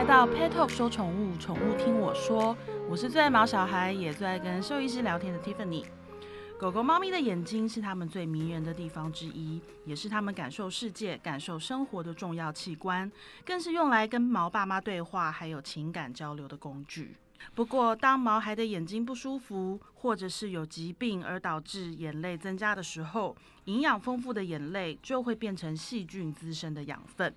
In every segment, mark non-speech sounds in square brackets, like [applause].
来到 Pet Talk 说宠物，宠物听我说。我是最爱毛小孩，也最爱跟兽医师聊天的 Tiffany。狗狗、猫咪的眼睛是它们最迷人的地方之一，也是它们感受世界、感受生活的重要器官，更是用来跟毛爸妈对话还有情感交流的工具。不过，当毛孩的眼睛不舒服，或者是有疾病而导致眼泪增加的时候，营养丰富的眼泪就会变成细菌滋生的养分。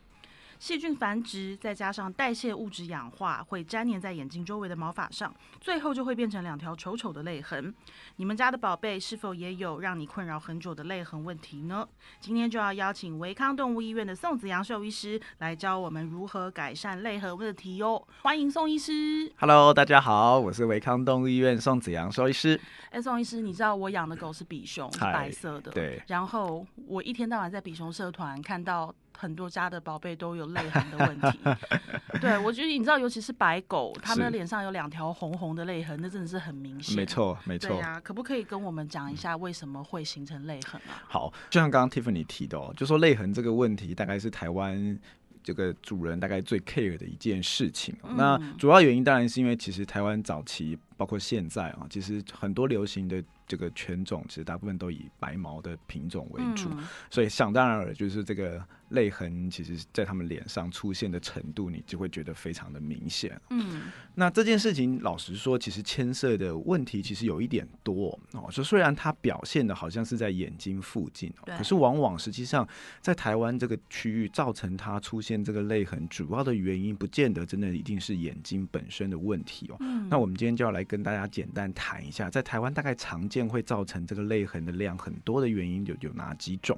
细菌繁殖，再加上代谢物质氧化，会粘连在眼睛周围的毛发上，最后就会变成两条丑丑的泪痕。你们家的宝贝是否也有让你困扰很久的泪痕问题呢？今天就要邀请维康动物医院的宋子阳兽医师来教我们如何改善泪痕问题哦。欢迎宋医师。Hello，大家好，我是维康动物医院宋子阳兽医师。哎，宋医师，你知道我养的狗是比熊，是白色的。对。然后我一天到晚在比熊社团看到。很多家的宝贝都有泪痕的问题，[laughs] 对我觉得你知道，尤其是白狗，它们的脸上有两条红红的泪痕，那真的是很明显。没错，没错。对啊，可不可以跟我们讲一下为什么会形成泪痕啊？好，就像刚刚 Tiffany 提的，就说泪痕这个问题，大概是台湾这个主人大概最 care 的一件事情。那主要原因当然是因为其实台湾早期包括现在啊，其实很多流行的。这个犬种其实大部分都以白毛的品种为主，所以想当然尔就是这个泪痕，其实在他们脸上出现的程度，你就会觉得非常的明显。嗯，那这件事情老实说，其实牵涉的问题其实有一点多哦。说虽然它表现的好像是在眼睛附近，可是往往实际上在台湾这个区域造成它出现这个泪痕，主要的原因不见得真的一定是眼睛本身的问题哦。那我们今天就要来跟大家简单谈一下，在台湾大概常见会造成这个泪痕的量很多的原因有有哪几种？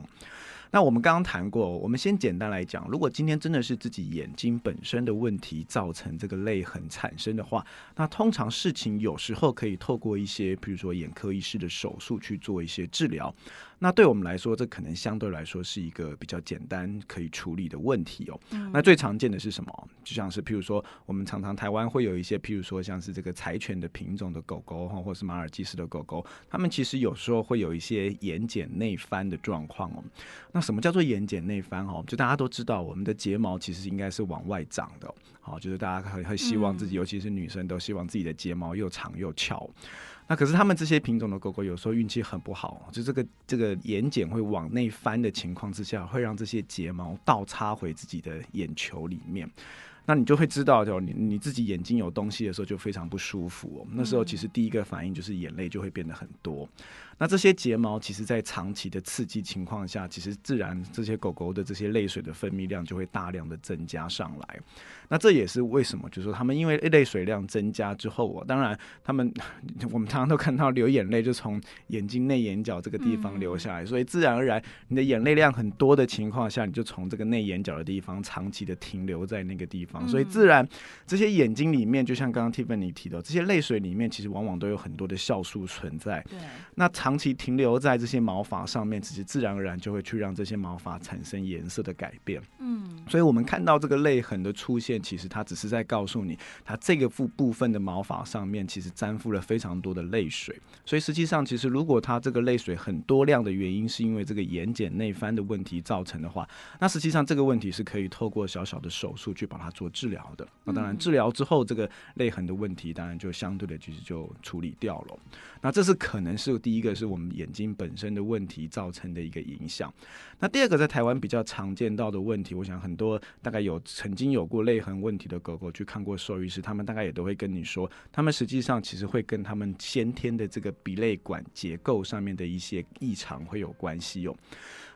那我们刚刚谈过，我们先简单来讲，如果今天真的是自己眼睛本身的问题造成这个泪痕产生的话，那通常事情有时候可以透过一些，比如说眼科医师的手术去做一些治疗。那对我们来说，这可能相对来说是一个比较简单可以处理的问题哦。那最常见的是什么？就像是譬如说，我们常常台湾会有一些，譬如说像是这个柴犬的品种的狗狗哈，或者是马尔济斯的狗狗，它们其实有时候会有一些眼睑内翻的状况哦。那什么叫做眼睑内翻哦？就大家都知道，我们的睫毛其实应该是往外长的，好，就是大家很很希望自己，尤其是女生都希望自己的睫毛又长又翘。那可是他们这些品种的狗狗有时候运气很不好，就这个这个眼睑会往内翻的情况之下，会让这些睫毛倒插回自己的眼球里面。那你就会知道，就你你自己眼睛有东西的时候就非常不舒服哦。那时候其实第一个反应就是眼泪就会变得很多。那这些睫毛其实，在长期的刺激情况下，其实自然这些狗狗的这些泪水的分泌量就会大量的增加上来。那这也是为什么，就是说他们因为泪水量增加之后，当然他们 [laughs] 我们常常都看到流眼泪就从眼睛内眼角这个地方流下来，所以自然而然你的眼泪量很多的情况下，你就从这个内眼角的地方长期的停留在那个地方，所以自然这些眼睛里面，就像刚刚 Tiffany 提到，这些泪水里面其实往往都有很多的酵素存在。对，那。长期停留在这些毛发上面，其实自然而然就会去让这些毛发产生颜色的改变。嗯，所以我们看到这个泪痕的出现，其实它只是在告诉你，它这个部部分的毛发上面其实沾附了非常多的泪水。所以实际上，其实如果它这个泪水很多量的原因是因为这个眼睑内翻的问题造成的话，那实际上这个问题是可以透过小小的手术去把它做治疗的。那当然，治疗之后这个泪痕的问题当然就相对的其实就处理掉了。那这是可能是第一个。是我们眼睛本身的问题造成的一个影响。那第二个，在台湾比较常见到的问题，我想很多大概有曾经有过泪痕问题的狗狗去看过兽医师，他们大概也都会跟你说，他们实际上其实会跟他们先天的这个鼻泪管结构上面的一些异常会有关系哦。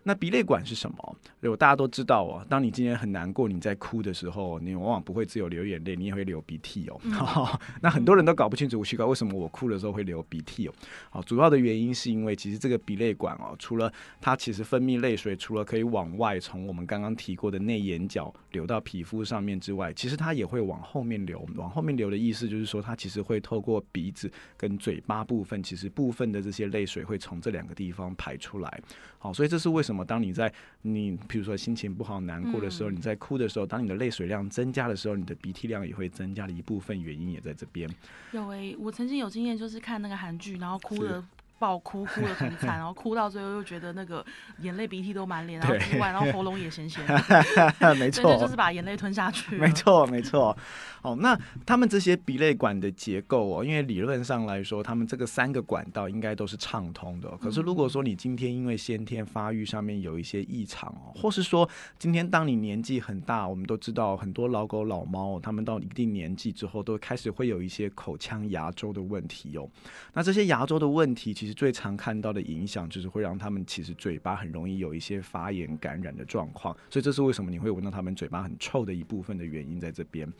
那鼻泪管是什么？如果大家都知道哦，当你今天很难过，你在哭的时候，你往往不会只有流眼泪，你也会流鼻涕哦。[laughs] 那很多人都搞不清楚，奇怪为什么我哭的时候会流鼻涕哦。好，主要的原因是因为其实这个鼻泪管哦，除了它其实分泌泪水，除了可以往外从我们刚刚提过的内眼角流到皮肤上面之外，其实它也会往后面流。往后面流的意思就是说，它其实会透过鼻子跟嘴巴部分，其实部分的这些泪水会从这两个地方排出来。好，所以这是为什么？当你在你比如说心情不好、难过的时候，你在哭的时候，当你的泪水量增加的时候，你的鼻涕量也会增加的一部分原因也在这边。有诶，我曾经有经验，就是看那个韩剧，然后哭了爆哭，哭的很惨，然后哭到最后又觉得那个眼泪鼻涕都满脸，然后哭完然后喉咙也咸咸的，[laughs] 没错，就是把眼泪吞下去。没错，没错。哦，那他们这些鼻泪管的结构哦，因为理论上来说，他们这个三个管道应该都是畅通的。可是如果说你今天因为先天发育上面有一些异常哦，或是说今天当你年纪很大，我们都知道很多老狗老猫，他们到一定年纪之后，都开始会有一些口腔牙周的问题哦。那这些牙周的问题，其实最常看到的影响就是会让他们其实嘴巴很容易有一些发炎感染的状况。所以这是为什么你会闻到他们嘴巴很臭的一部分的原因在这边。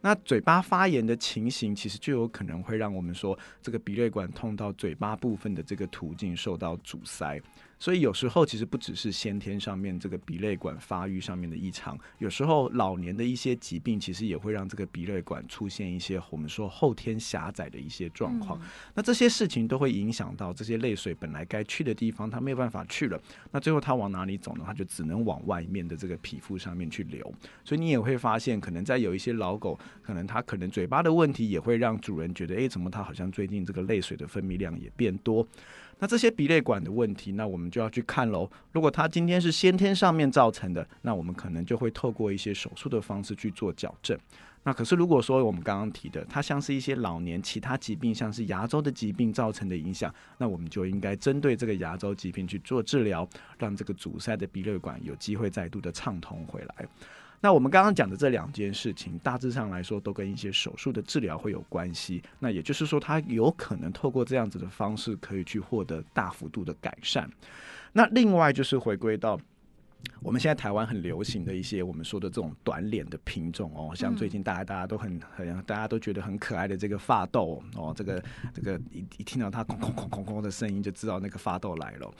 那嘴巴发炎的情形，其实就有可能会让我们说这个鼻泪管痛到嘴巴部分的这个途径受到阻塞。所以有时候其实不只是先天上面这个鼻泪管发育上面的异常，有时候老年的一些疾病其实也会让这个鼻泪管出现一些我们说后天狭窄的一些状况。那这些事情都会影响到这些泪水本来该去的地方，它没有办法去了。那最后它往哪里走呢？它就只能往外面的这个皮肤上面去流。所以你也会发现，可能在有一些老狗，可能它可能嘴巴的问题也会让主人觉得，哎，怎么它好像最近这个泪水的分泌量也变多。那这些鼻泪管的问题，那我们就要去看喽。如果它今天是先天上面造成的，那我们可能就会透过一些手术的方式去做矫正。那可是如果说我们刚刚提的，它像是一些老年其他疾病，像是牙周的疾病造成的影响，那我们就应该针对这个牙周疾病去做治疗，让这个阻塞的鼻泪管有机会再度的畅通回来。那我们刚刚讲的这两件事情，大致上来说都跟一些手术的治疗会有关系。那也就是说，它有可能透过这样子的方式，可以去获得大幅度的改善。那另外就是回归到。我们现在台湾很流行的一些我们说的这种短脸的品种哦，像最近大家大家都很很大家都觉得很可爱的这个发豆哦，这个这个一一听到它空空空空空的声音，就知道那个发豆来了。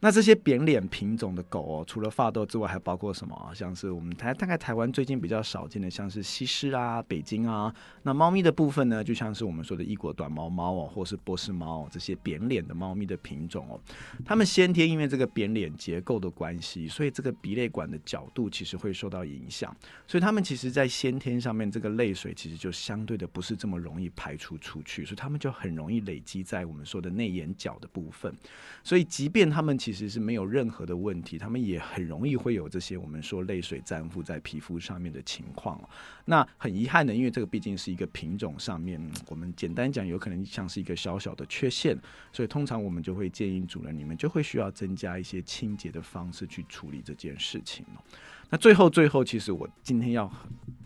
那这些扁脸品种的狗哦，除了发豆之外，还包括什么？像是我们台大概台湾最近比较少见的，像是西施啊、北京啊。那猫咪的部分呢，就像是我们说的异国短毛猫哦，或是波斯猫这些扁脸的猫咪的品种哦，它们先天因为这个扁脸结构的关系，所以这的鼻泪管的角度其实会受到影响，所以他们其实，在先天上面，这个泪水其实就相对的不是这么容易排出出去，所以他们就很容易累积在我们说的内眼角的部分。所以，即便他们其实是没有任何的问题，他们也很容易会有这些我们说泪水粘附在皮肤上面的情况。那很遗憾的，因为这个毕竟是一个品种上面，我们简单讲，有可能像是一个小小的缺陷，所以通常我们就会建议主人，你们就会需要增加一些清洁的方式去处理这件事情那最后，最后，其实我今天要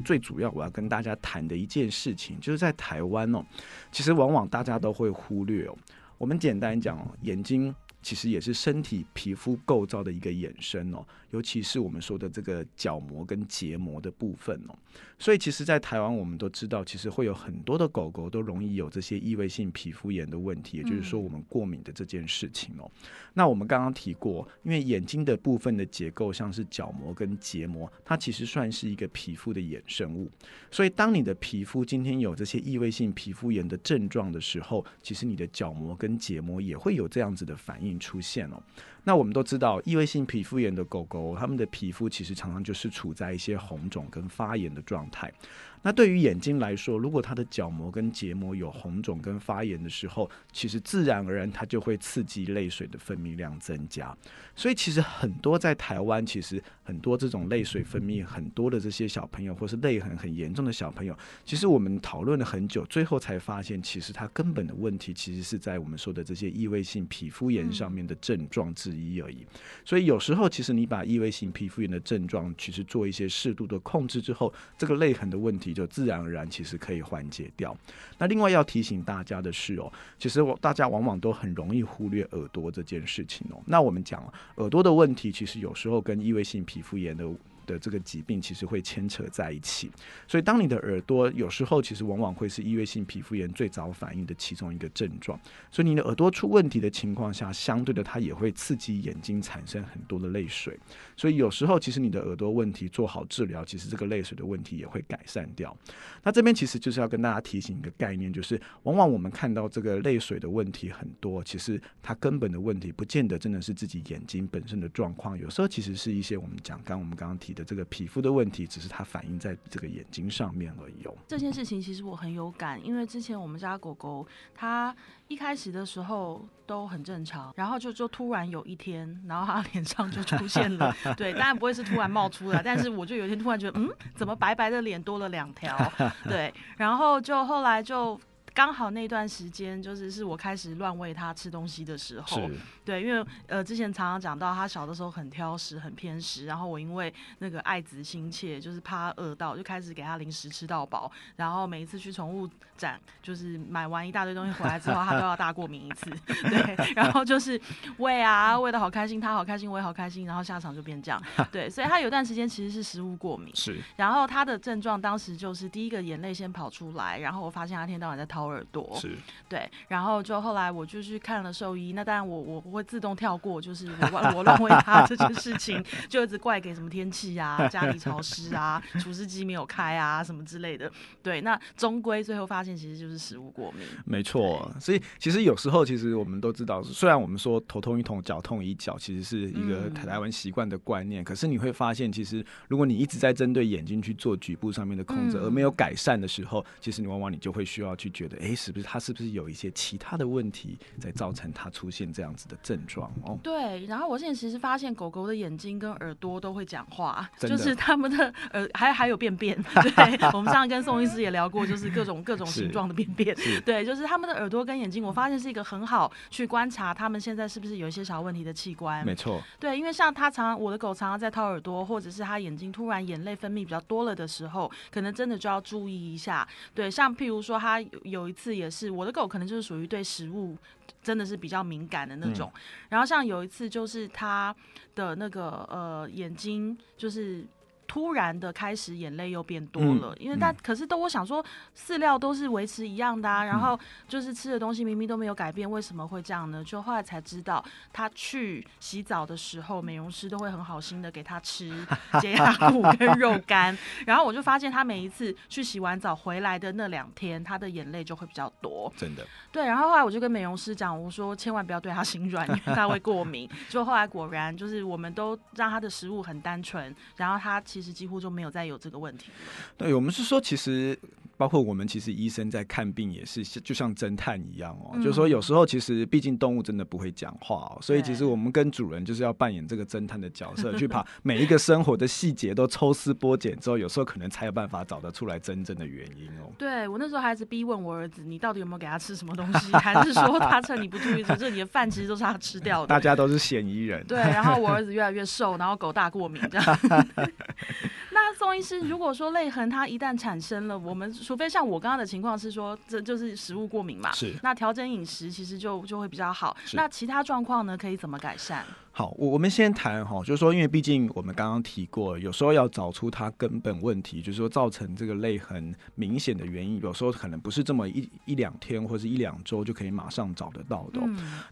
最主要我要跟大家谈的一件事情，就是在台湾哦，其实往往大家都会忽略哦。我们简单讲哦，眼睛其实也是身体皮肤构造的一个衍生哦。尤其是我们说的这个角膜跟结膜的部分哦，所以其实，在台湾我们都知道，其实会有很多的狗狗都容易有这些异位性皮肤炎的问题，也就是说，我们过敏的这件事情哦。那我们刚刚提过，因为眼睛的部分的结构像是角膜跟结膜，它其实算是一个皮肤的衍生物，所以当你的皮肤今天有这些异位性皮肤炎的症状的时候，其实你的角膜跟结膜也会有这样子的反应出现了。那我们都知道，异位性皮肤炎的狗狗，它们的皮肤其实常常就是处在一些红肿跟发炎的状态。那对于眼睛来说，如果它的角膜跟结膜有红肿跟发炎的时候，其实自然而然它就会刺激泪水的分泌量增加。所以其实很多在台湾，其实很多这种泪水分泌很多的这些小朋友，或是泪痕很严重的小朋友，其实我们讨论了很久，最后才发现，其实它根本的问题其实是在我们说的这些异位性皮肤炎上面的症状之一而已。所以有时候其实你把异位性皮肤炎的症状其实做一些适度的控制之后，这个泪痕的问题。就自然而然，其实可以缓解掉。那另外要提醒大家的是哦，其实大家往往都很容易忽略耳朵这件事情哦。那我们讲耳朵的问题，其实有时候跟异位性皮肤炎的。的这个疾病其实会牵扯在一起，所以当你的耳朵有时候其实往往会是异位性皮肤炎最早反应的其中一个症状，所以你的耳朵出问题的情况下，相对的它也会刺激眼睛产生很多的泪水，所以有时候其实你的耳朵问题做好治疗，其实这个泪水的问题也会改善掉。那这边其实就是要跟大家提醒一个概念，就是往往我们看到这个泪水的问题很多，其实它根本的问题不见得真的是自己眼睛本身的状况，有时候其实是一些我们讲刚我们刚刚提。的这个皮肤的问题，只是它反映在这个眼睛上面而已哦。这件事情其实我很有感，因为之前我们家狗狗它一开始的时候都很正常，然后就就突然有一天，然后它脸上就出现了，[laughs] 对，当然不会是突然冒出来，但是我就有一天突然觉得，嗯，怎么白白的脸多了两条？对，然后就后来就。刚好那段时间就是是我开始乱喂他吃东西的时候，对，因为呃之前常常讲到他小的时候很挑食、很偏食，然后我因为那个爱子心切，就是怕饿到，就开始给他零食吃到饱，然后每一次去宠物展，就是买完一大堆东西回来之后，他都要大过敏一次，[laughs] 对，然后就是喂啊喂的好开心，他好开心，我也好开心，然后下场就变这样，对，[laughs] 所以他有段时间其实是食物过敏，是，然后他的症状当时就是第一个眼泪先跑出来，然后我发现他一天到晚在掏。耳朵。是。对，然后就后来我就去看了兽医，那当然我我会自动跳过，就是我我乱喂他这件事情，就一直怪给什么天气啊，家里潮湿啊，除湿机没有开啊，什么之类的。对，那终归最后发现其实就是食物过敏。没错，所以其实有时候其实我们都知道，虽然我们说头痛一痛，脚痛一脚，其实是一个台湾习惯的观念，可是你会发现，其实如果你一直在针对眼睛去做局部上面的控制，而没有改善的时候，其实你往往你就会需要去觉得。哎，是不是他是不是有一些其他的问题在造成他出现这样子的症状哦？对，然后我现在其实发现狗狗的眼睛跟耳朵都会讲话，就是他们的耳还还有便便。[laughs] 对，我们上次跟宋医师也聊过，就是各种各种形状的便便。对，就是他们的耳朵跟眼睛，我发现是一个很好去观察他们现在是不是有一些小问题的器官。没错。对，因为像他常常我的狗常常在掏耳朵，或者是他眼睛突然眼泪分泌比较多了的时候，可能真的就要注意一下。对，像譬如说他有。一次也是，我的狗可能就是属于对食物真的是比较敏感的那种。然后像有一次就是它的那个呃眼睛就是。突然的开始，眼泪又变多了，因为但可是都我想说，饲料都是维持一样的啊，然后就是吃的东西明明都没有改变，为什么会这样呢？就后来才知道，他去洗澡的时候，美容师都会很好心的给他吃 [laughs] 洁牙骨跟肉干，然后我就发现他每一次去洗完澡回来的那两天，他的眼泪就会比较多，真的。对，然后后来我就跟美容师讲，我说千万不要对他心软，因为他会过敏。[laughs] 就后来果然就是我们都让他的食物很单纯，然后他。其实几乎就没有再有这个问题。对，我们是说，其实。包括我们其实医生在看病也是就像侦探一样哦，就是说有时候其实毕竟动物真的不会讲话哦，所以其实我们跟主人就是要扮演这个侦探的角色，去把每一个生活的细节都抽丝剥茧之后，有时候可能才有办法找得出来真正的原因哦。对我那时候还是逼问我儿子，你到底有没有给他吃什么东西，[laughs] 还是说他趁你不注意，这你的饭其实都是他吃掉的？大家都是嫌疑人。对，然后我儿子越来越瘦，然后狗大过敏这样。[laughs] [laughs] 那宋医师，如果说泪痕它一旦产生了，我们除非像我刚刚的情况是说，这就是食物过敏嘛，是。那调整饮食其实就就会比较好。那其他状况呢，可以怎么改善？好，我我们先谈哈，就是说，因为毕竟我们刚刚提过，有时候要找出它根本问题，就是说造成这个泪痕明显的原因，有时候可能不是这么一一两天或者一两周就可以马上找得到的。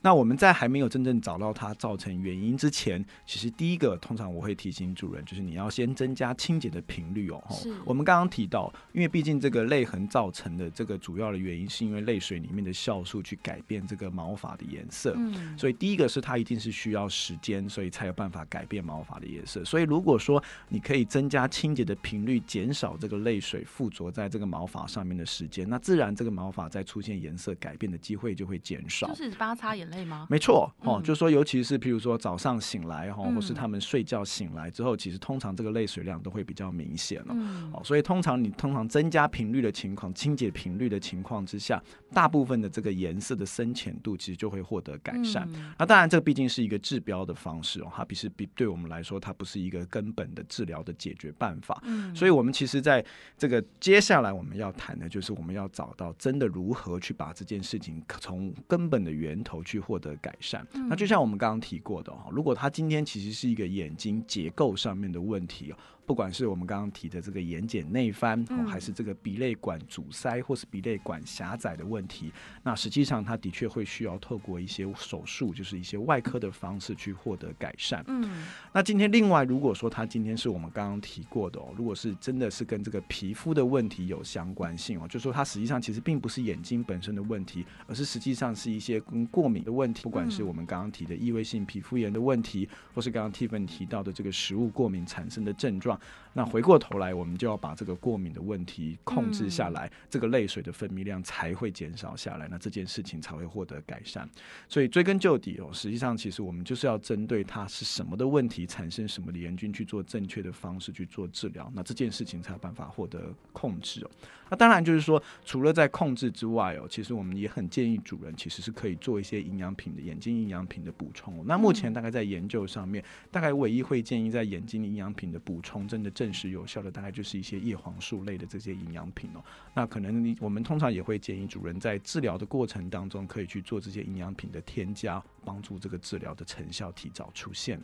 那我们在还没有真正找到它造成原因之前，其实第一个通常我会提醒主人，就是你要先增加清洁的频率哦。我们刚刚提到，因为毕竟这个泪痕造成的这个主要的原因，是因为泪水里面的酵素去改变这个毛发的颜色。嗯，所以第一个是它一定是需要时。间，所以才有办法改变毛发的颜色。所以如果说你可以增加清洁的频率，减少这个泪水附着在这个毛发上面的时间，那自然这个毛发在出现颜色改变的机会就会减少。就是帮他擦眼泪吗？没错，哦，就是说，尤其是譬如说早上醒来哈，或是他们睡觉醒来之后，其实通常这个泪水量都会比较明显了。哦，所以通常你通常增加频率的情况，清洁频率的情况之下，大部分的这个颜色的深浅度其实就会获得改善。那当然，这个毕竟是一个治标。的方式哦，它比是比对我们来说，它不是一个根本的治疗的解决办法。嗯，所以我们其实在这个接下来我们要谈的，就是我们要找到真的如何去把这件事情从根本的源头去获得改善。那就像我们刚刚提过的哈，如果他今天其实是一个眼睛结构上面的问题哦。不管是我们刚刚提的这个眼睑内翻，还是这个鼻泪管阻塞或是鼻泪管狭窄的问题，那实际上它的确会需要透过一些手术，就是一些外科的方式去获得改善。嗯，那今天另外如果说他今天是我们刚刚提过的哦，如果是真的是跟这个皮肤的问题有相关性哦，就说它实际上其实并不是眼睛本身的问题，而是实际上是一些跟过敏的问题，不管是我们刚刚提的异位性皮肤炎的问题，或是刚刚 Tiffany 提到的这个食物过敏产生的症状。状。那回过头来，我们就要把这个过敏的问题控制下来，这个泪水的分泌量才会减少下来，那这件事情才会获得改善。所以追根究底哦，实际上其实我们就是要针对它是什么的问题，产生什么的炎菌去做正确的方式去做治疗，那这件事情才有办法获得控制哦。那当然就是说，除了在控制之外哦，其实我们也很建议主人其实是可以做一些营养品的眼睛营养品的补充。那目前大概在研究上面，大概唯一会建议在眼睛营养品的补充，真的证实有效的，大概就是一些叶黄素类的这些营养品哦。那可能你我们通常也会建议主人在治疗的过程当中，可以去做这些营养品的添加，帮助这个治疗的成效提早出现。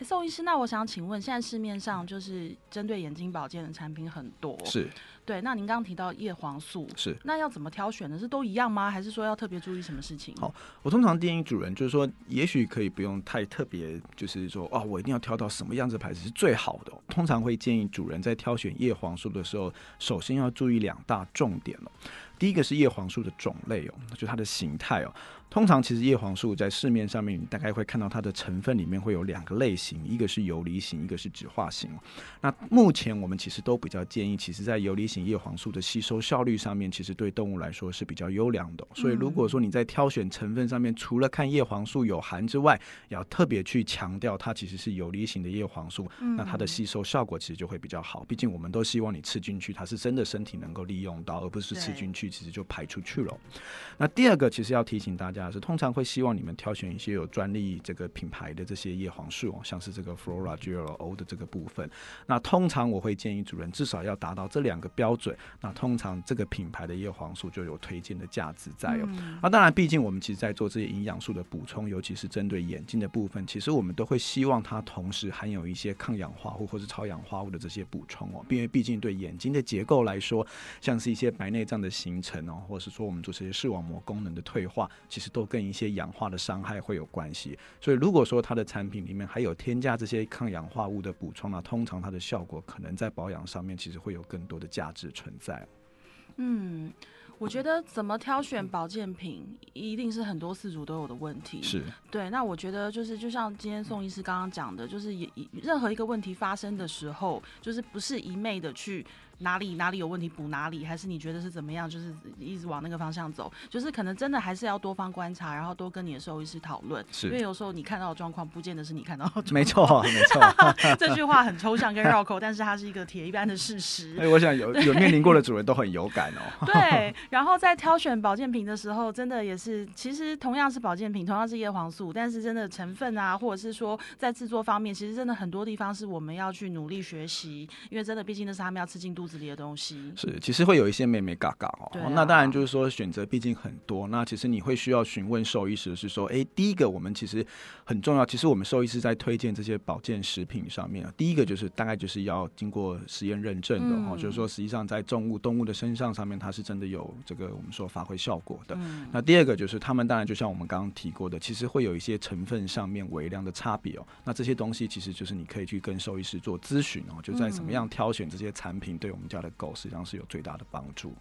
宋医师，那我想请问，现在市面上就是针对眼睛保健的产品很多，是对。那您刚刚提到叶黄素，是那要怎么挑选呢？是都一样吗？还是说要特别注意什么事情？好，我通常建议主人就是说，也许可以不用太特别，就是说，哦，我一定要挑到什么样子牌子是最好的。通常会建议主人在挑选叶黄素的时候，首先要注意两大重点了。第一个是叶黄素的种类哦，就它的形态哦。通常其实叶黄素在市面上面，你大概会看到它的成分里面会有两个类型，一个是游离型，一个是酯化型。那目前我们其实都比较建议，其实在游离型叶黄素的吸收效率上面，其实对动物来说是比较优良的。所以如果说你在挑选成分上面，除了看叶黄素有含之外，要特别去强调它其实是游离型的叶黄素，那它的吸收效果其实就会比较好。毕竟我们都希望你吃进去，它是真的身体能够利用到，而不是吃进去其实就排出去了。那第二个其实要提醒大家。是通常会希望你们挑选一些有专利这个品牌的这些叶黄素哦，像是这个 Flora Gel O 的这个部分。那通常我会建议主人至少要达到这两个标准。那通常这个品牌的叶黄素就有推荐的价值在哦。那当然，毕竟我们其实在做这些营养素的补充，尤其是针对眼睛的部分，其实我们都会希望它同时含有一些抗氧化物或是超氧化物的这些补充哦。因为毕竟对眼睛的结构来说，像是一些白内障的形成哦，或者是说我们做这些视网膜功能的退化，其实。都跟一些氧化的伤害会有关系，所以如果说它的产品里面还有添加这些抗氧化物的补充呢，通常它的效果可能在保养上面其实会有更多的价值存在。嗯。我觉得怎么挑选保健品，一定是很多饲主都有的问题。是对。那我觉得就是，就像今天宋医师刚刚讲的，就是也任何一个问题发生的时候，就是不是一昧的去哪里哪里有问题补哪里，还是你觉得是怎么样，就是一直往那个方向走。就是可能真的还是要多方观察，然后多跟你的兽医师讨论。是。因为有时候你看到的状况，不见得是你看到的。没错，[laughs] 没错。[laughs] 这句话很抽象跟绕口，但是它是一个铁一般的事实。所 [laughs] 以我想有有面临过的主人都很有感哦。对。然后在挑选保健品的时候，真的也是，其实同样是保健品，同样是叶黄素，但是真的成分啊，或者是说在制作方面，其实真的很多地方是我们要去努力学习，因为真的毕竟那是他们要吃进肚子里的东西。是，其实会有一些妹妹嘎嘎哦。那当然就是说选择毕竟很多，那其实你会需要询问兽医师是说，哎，第一个我们其实很重要，其实我们兽医师在推荐这些保健食品上面啊，第一个就是大概就是要经过实验认证的哦，就是说实际上在动物动物的身上上面，它是真的有这个我们说。发挥效果的。那第二个就是，他们当然就像我们刚刚提过的，其实会有一些成分上面微量的差别哦。那这些东西其实就是你可以去跟兽医师做咨询哦，就在怎么样挑选这些产品，对我们家的狗实际上是有最大的帮助。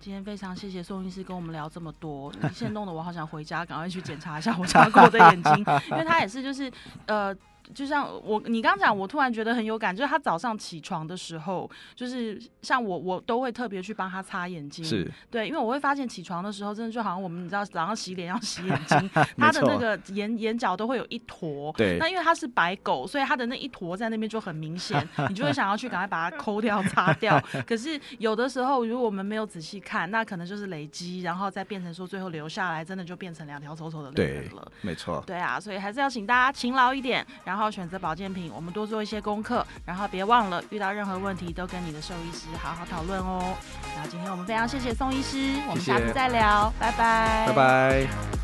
今天非常谢谢宋医师跟我们聊这么多，现在弄得我好想回家，赶快去检查一下我家狗的眼睛，[laughs] 因为他也是就是呃。就像我你刚讲，我突然觉得很有感，就是他早上起床的时候，就是像我我都会特别去帮他擦眼睛，是对，因为我会发现起床的时候，真的就好像我们你知道早上洗脸要洗眼睛，[laughs] 他的那个眼眼角都会有一坨，对，那因为他是白狗，所以他的那一坨在那边就很明显，你就会想要去赶快把它抠掉擦掉。可是有的时候，如果我们没有仔细看，那可能就是累积，然后再变成说最后留下来，真的就变成两条丑丑的泪痕了。没错，对啊，所以还是要请大家勤劳一点，然后。然后选择保健品，我们多做一些功课，然后别忘了遇到任何问题都跟你的兽医师好好讨论哦。那今天我们非常谢谢宋医师，我们下次再聊，拜拜，拜拜。